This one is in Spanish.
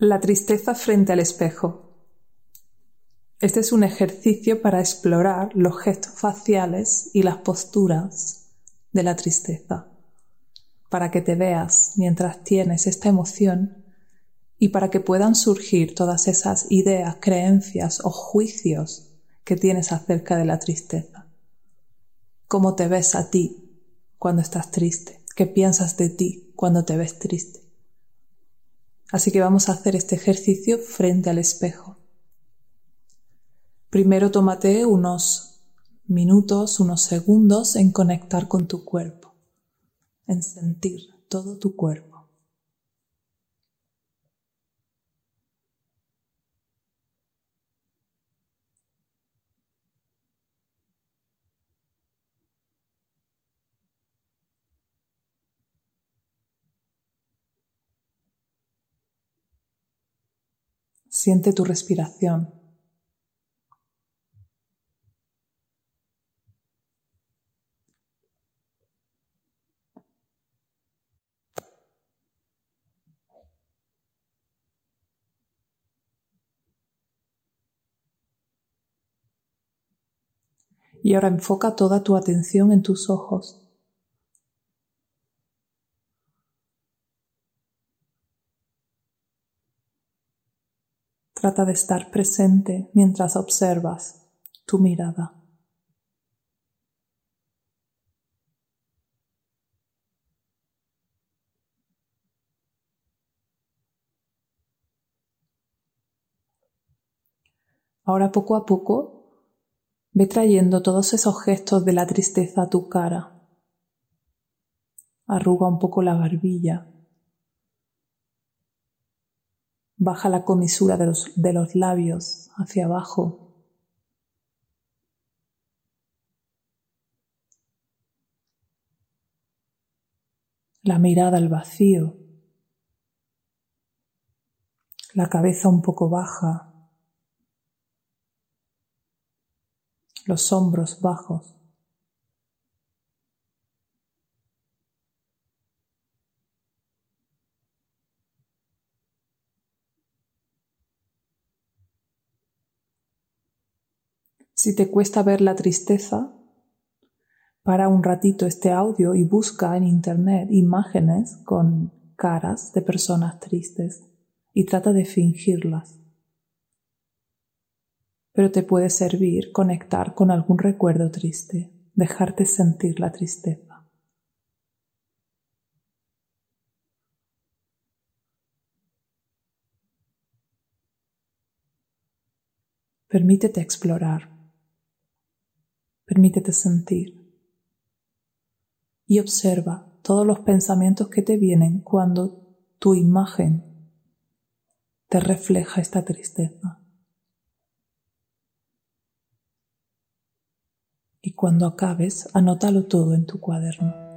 La tristeza frente al espejo. Este es un ejercicio para explorar los gestos faciales y las posturas de la tristeza, para que te veas mientras tienes esta emoción y para que puedan surgir todas esas ideas, creencias o juicios que tienes acerca de la tristeza. ¿Cómo te ves a ti cuando estás triste? ¿Qué piensas de ti cuando te ves triste? Así que vamos a hacer este ejercicio frente al espejo. Primero tómate unos minutos, unos segundos en conectar con tu cuerpo, en sentir todo tu cuerpo. Siente tu respiración. Y ahora enfoca toda tu atención en tus ojos. Trata de estar presente mientras observas tu mirada. Ahora poco a poco ve trayendo todos esos gestos de la tristeza a tu cara. Arruga un poco la barbilla Baja la comisura de los, de los labios hacia abajo. La mirada al vacío. La cabeza un poco baja. Los hombros bajos. Si te cuesta ver la tristeza, para un ratito este audio y busca en Internet imágenes con caras de personas tristes y trata de fingirlas. Pero te puede servir conectar con algún recuerdo triste, dejarte sentir la tristeza. Permítete explorar. Permítete sentir y observa todos los pensamientos que te vienen cuando tu imagen te refleja esta tristeza. Y cuando acabes, anótalo todo en tu cuaderno.